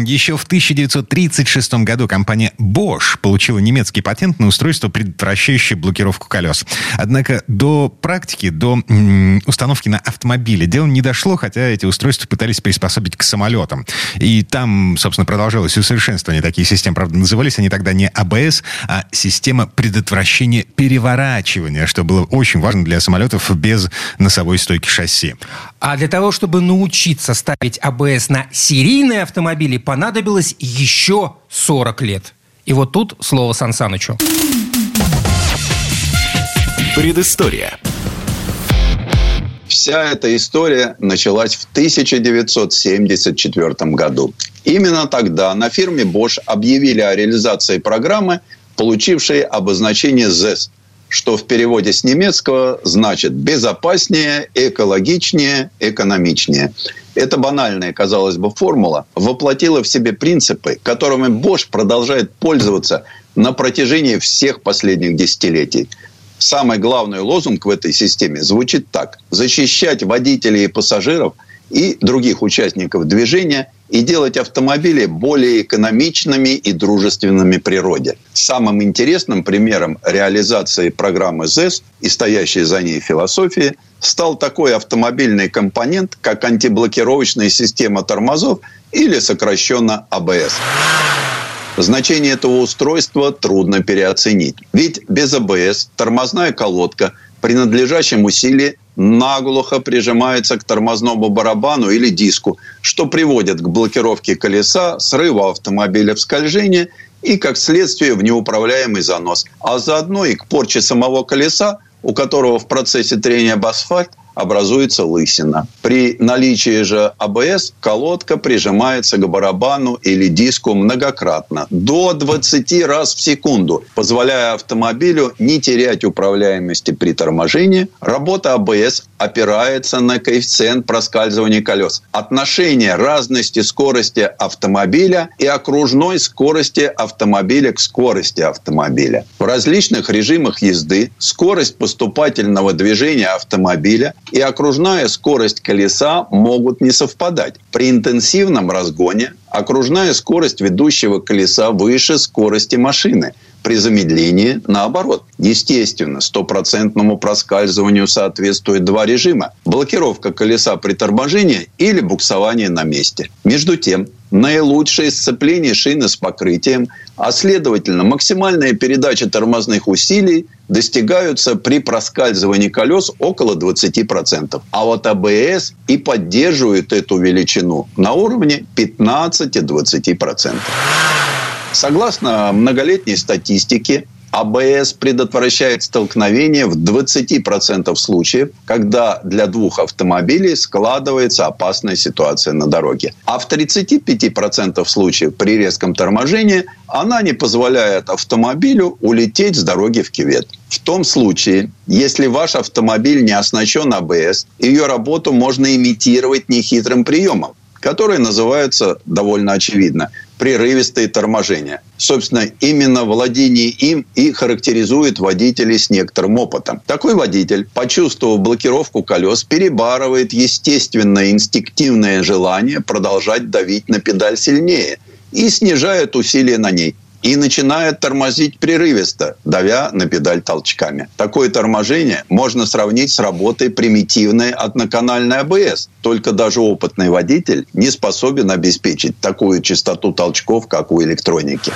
Еще в 1936 году компания Bosch получила немецкий патент на устройство, предотвращающее блокировку колес. Однако до практики, до м, установки на автомобиле дело не дошло, хотя эти устройства пытались приспособить к самолетам. И там, собственно, продолжалось усовершенствование таких систем. Правда, назывались они тогда не АБС, а система предотвращения переворачивания, что было очень важно для самолетов без носовой стойки шасси. А для того, чтобы научиться ставить АБС на серийные автомобили, понадобилось еще 40 лет. И вот тут слово Сан Санычу. Предыстория. Вся эта история началась в 1974 году. Именно тогда на фирме Bosch объявили о реализации программы, получившей обозначение ZES – что в переводе с немецкого значит безопаснее, экологичнее, экономичнее. Эта банальная, казалось бы, формула воплотила в себе принципы, которыми Bosch продолжает пользоваться на протяжении всех последних десятилетий. Самый главный лозунг в этой системе звучит так. Защищать водителей и пассажиров и других участников движения и делать автомобили более экономичными и дружественными природе. Самым интересным примером реализации программы ЗЭС и стоящей за ней философии стал такой автомобильный компонент, как антиблокировочная система тормозов или сокращенно АБС. Значение этого устройства трудно переоценить. Ведь без АБС тормозная колодка при надлежащем усилии наглухо прижимается к тормозному барабану или диску, что приводит к блокировке колеса, срыву автомобиля в скольжение и, как следствие, в неуправляемый занос, а заодно и к порче самого колеса, у которого в процессе трения об асфальт образуется лысина. При наличии же АБС колодка прижимается к барабану или диску многократно, до 20 раз в секунду, позволяя автомобилю не терять управляемости при торможении. Работа АБС опирается на коэффициент проскальзывания колес. Отношение разности скорости автомобиля и окружной скорости автомобиля к скорости автомобиля. В различных режимах езды скорость поступательного движения автомобиля и окружная скорость колеса могут не совпадать. При интенсивном разгоне окружная скорость ведущего колеса выше скорости машины. При замедлении, наоборот. Естественно, стопроцентному проскальзыванию соответствует два режима. Блокировка колеса при торможении или буксование на месте. Между тем, наилучшее сцепление шины с покрытием, а следовательно максимальная передача тормозных усилий достигаются при проскальзывании колес около 20%. А вот АБС и поддерживает эту величину на уровне 15-20%. Согласно многолетней статистике, АБС предотвращает столкновение в 20% случаев, когда для двух автомобилей складывается опасная ситуация на дороге. А в 35% случаев при резком торможении она не позволяет автомобилю улететь с дороги в кювет. В том случае, если ваш автомобиль не оснащен АБС, ее работу можно имитировать нехитрым приемом которые называются довольно очевидно прерывистые торможения. Собственно, именно владение им и характеризует водителей с некоторым опытом. Такой водитель, почувствовав блокировку колес, перебарывает естественное инстинктивное желание продолжать давить на педаль сильнее и снижает усилие на ней и начинает тормозить прерывисто, давя на педаль толчками. Такое торможение можно сравнить с работой примитивной одноканальной АБС. Только даже опытный водитель не способен обеспечить такую частоту толчков, как у электроники.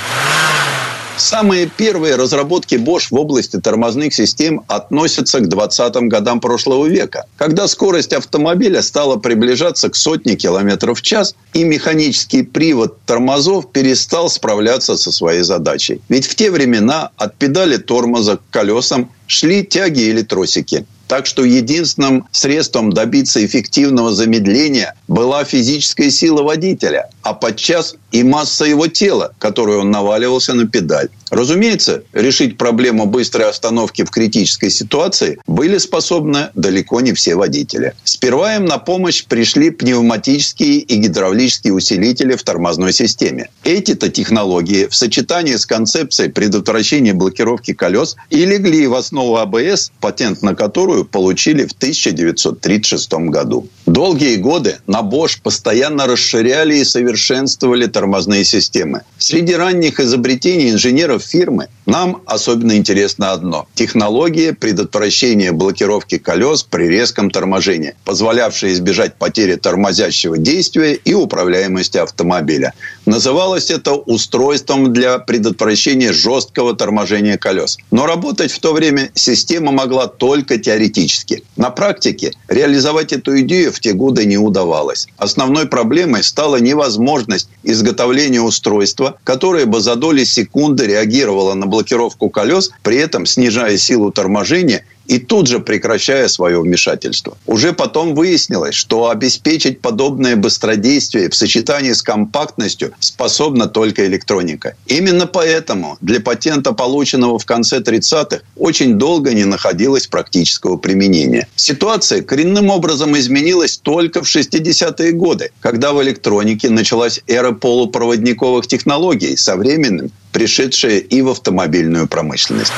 Самые первые разработки Bosch в области тормозных систем относятся к 20-м годам прошлого века, когда скорость автомобиля стала приближаться к сотне километров в час, и механический привод тормозов перестал справляться со своей задачей. Ведь в те времена от педали тормоза к колесам шли тяги или тросики. Так что единственным средством добиться эффективного замедления была физическая сила водителя, а подчас и масса его тела, которую он наваливался на педаль. Разумеется, решить проблему быстрой остановки в критической ситуации были способны далеко не все водители. Сперва им на помощь пришли пневматические и гидравлические усилители в тормозной системе. Эти-то технологии в сочетании с концепцией предотвращения блокировки колес и легли в основу АБС, патент на которую получили в 1936 году. Долгие годы на Bosch постоянно расширяли и совершенствовали тормозные системы. Среди ранних изобретений инженеров фирмы нам особенно интересно одно – технология предотвращения блокировки колес при резком торможении, позволявшая избежать потери тормозящего действия и управляемости автомобиля. Называлось это устройством для предотвращения жесткого торможения колес. Но работать в то время система могла только теоретически. На практике реализовать эту идею в те годы не удавалось. Основной проблемой стала невозможность изготовления устройства, которое бы за доли секунды реагировало на блокировку колес, при этом снижая силу торможения и тут же прекращая свое вмешательство. Уже потом выяснилось, что обеспечить подобное быстродействие в сочетании с компактностью способна только электроника. Именно поэтому для патента, полученного в конце 30-х, очень долго не находилось практического применения. Ситуация коренным образом изменилась только в 60-е годы, когда в электронике началась эра полупроводниковых технологий со временем пришедшая и в автомобильную промышленность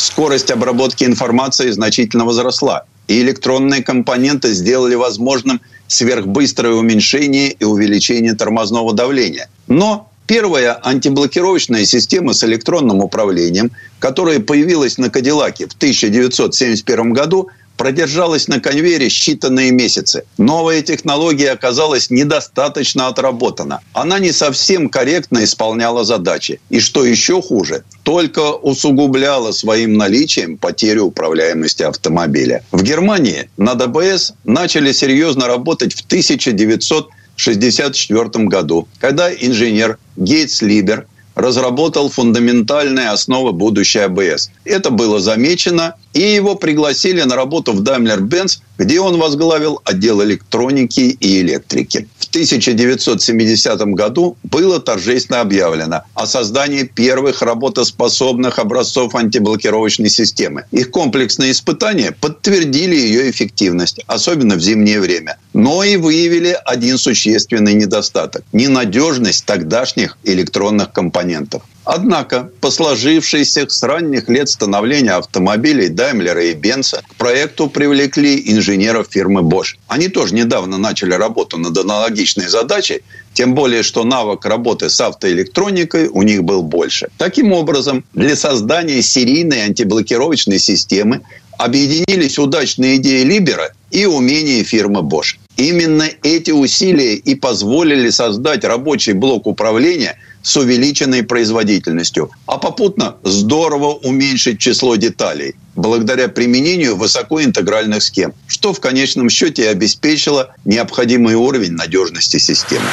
скорость обработки информации значительно возросла, и электронные компоненты сделали возможным сверхбыстрое уменьшение и увеличение тормозного давления. Но первая антиблокировочная система с электронным управлением, которая появилась на Кадиллаке в 1971 году, продержалась на конвейере считанные месяцы. Новая технология оказалась недостаточно отработана. Она не совсем корректно исполняла задачи. И что еще хуже, только усугубляла своим наличием потерю управляемости автомобиля. В Германии над АБС начали серьезно работать в 1964 году, когда инженер Гейтс Либер разработал фундаментальные основы будущей АБС. Это было замечено и его пригласили на работу в Daimler-Benz, где он возглавил отдел электроники и электрики. В 1970 году было торжественно объявлено о создании первых работоспособных образцов антиблокировочной системы. Их комплексные испытания подтвердили ее эффективность, особенно в зимнее время. Но и выявили один существенный недостаток – ненадежность тогдашних электронных компонентов. Однако, по сложившейся с ранних лет становления автомобилей Даймлера и Бенца к проекту привлекли инженеров фирмы Bosch. Они тоже недавно начали работу над аналогичной задачей, тем более, что навык работы с автоэлектроникой у них был больше. Таким образом, для создания серийной антиблокировочной системы объединились удачные идеи Либера и умения фирмы Bosch. Именно эти усилия и позволили создать рабочий блок управления – с увеличенной производительностью, а попутно здорово уменьшить число деталей благодаря применению высокоинтегральных схем, что в конечном счете обеспечило необходимый уровень надежности системы.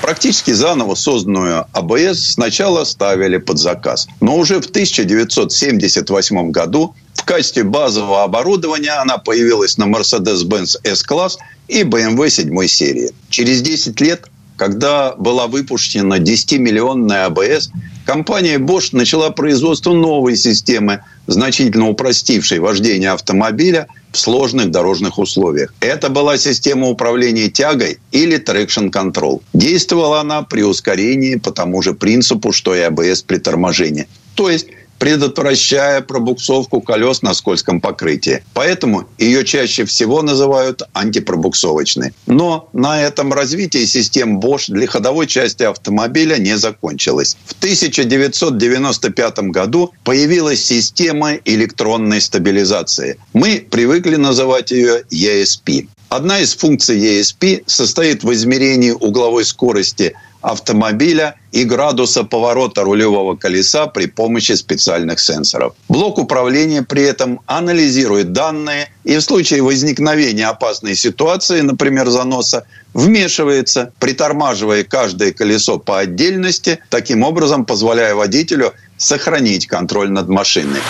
Практически заново созданную АБС сначала ставили под заказ. Но уже в 1978 году в качестве базового оборудования она появилась на Mercedes-Benz S-класс и BMW 7 серии. Через 10 лет когда была выпущена 10-миллионная АБС, компания Bosch начала производство новой системы, значительно упростившей вождение автомобиля в сложных дорожных условиях. Это была система управления тягой или traction control. Действовала она при ускорении по тому же принципу, что и АБС при торможении. То есть предотвращая пробуксовку колес на скользком покрытии. Поэтому ее чаще всего называют антипробуксовочной. Но на этом развитие систем Bosch для ходовой части автомобиля не закончилось. В 1995 году появилась система электронной стабилизации. Мы привыкли называть ее ESP. Одна из функций ESP состоит в измерении угловой скорости автомобиля и градуса поворота рулевого колеса при помощи специальных сенсоров. Блок управления при этом анализирует данные и в случае возникновения опасной ситуации, например, заноса, вмешивается, притормаживая каждое колесо по отдельности, таким образом позволяя водителю сохранить контроль над машиной.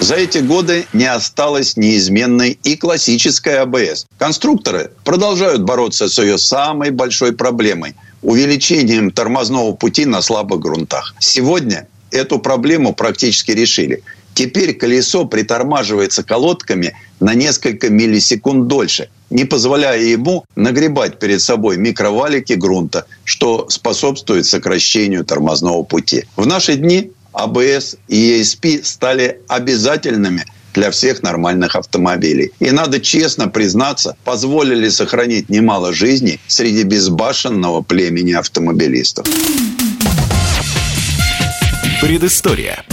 За эти годы не осталось неизменной и классическая АБС. Конструкторы продолжают бороться с ее самой большой проблемой – увеличением тормозного пути на слабых грунтах. Сегодня эту проблему практически решили. Теперь колесо притормаживается колодками на несколько миллисекунд дольше, не позволяя ему нагребать перед собой микровалики грунта, что способствует сокращению тормозного пути. В наши дни АБС и ESP стали обязательными для всех нормальных автомобилей. И надо честно признаться, позволили сохранить немало жизней среди безбашенного племени автомобилистов. Предыстория.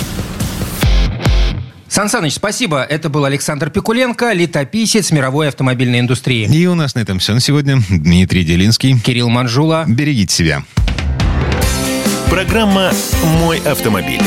Сан Саныч, спасибо. Это был Александр Пикуленко, летописец мировой автомобильной индустрии. И у нас на этом все на сегодня. Дмитрий Делинский. Кирилл Манжула. Берегите себя. Программа «Мой автомобиль».